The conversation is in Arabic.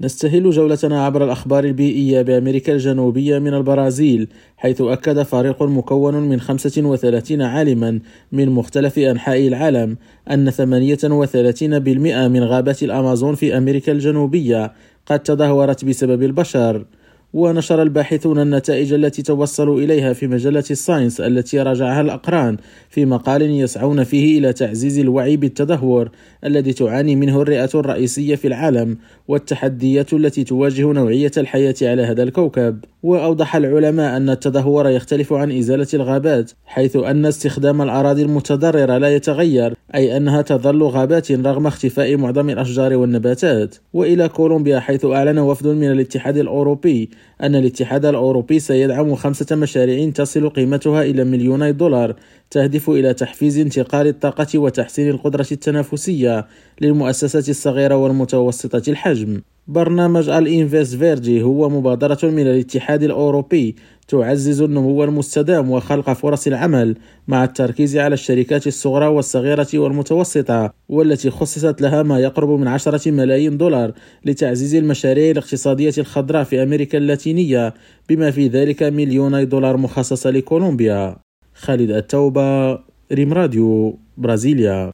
نستهل جولتنا عبر الأخبار البيئية بأمريكا الجنوبية من البرازيل حيث أكد فريق مكون من 35 عالما من مختلف أنحاء العالم أن 38% من غابات الأمازون في أمريكا الجنوبية قد تدهورت بسبب البشر. ونشر الباحثون النتائج التي توصلوا إليها في مجلة الساينس التي راجعها الأقران في مقال يسعون فيه إلى تعزيز الوعي بالتدهور الذي تعاني منه الرئة الرئيسية في العالم والتحديات التي تواجه نوعية الحياة على هذا الكوكب. وأوضح العلماء أن التدهور يختلف عن إزالة الغابات حيث أن استخدام الأراضي المتضررة لا يتغير أي أنها تظل غابات رغم اختفاء معظم الأشجار والنباتات. وإلى كولومبيا حيث أعلن وفد من الاتحاد الأوروبي أن الاتحاد الأوروبي سيدعم خمسة مشاريع تصل قيمتها إلى مليوني دولار تهدف إلى تحفيز انتقال الطاقة وتحسين القدرة التنافسية للمؤسسات الصغيرة والمتوسطة الحجم. برنامج الإنفيست فيرجي هو مبادرة من الاتحاد الأوروبي تعزز النمو المستدام وخلق فرص العمل مع التركيز على الشركات الصغرى والصغيرة والمتوسطة والتي خصصت لها ما يقرب من عشرة ملايين دولار لتعزيز المشاريع الاقتصادية الخضراء في أمريكا اللاتينية بما في ذلك مليوني دولار مخصصة لكولومبيا. خالد التوبة ريم راديو برازيليا.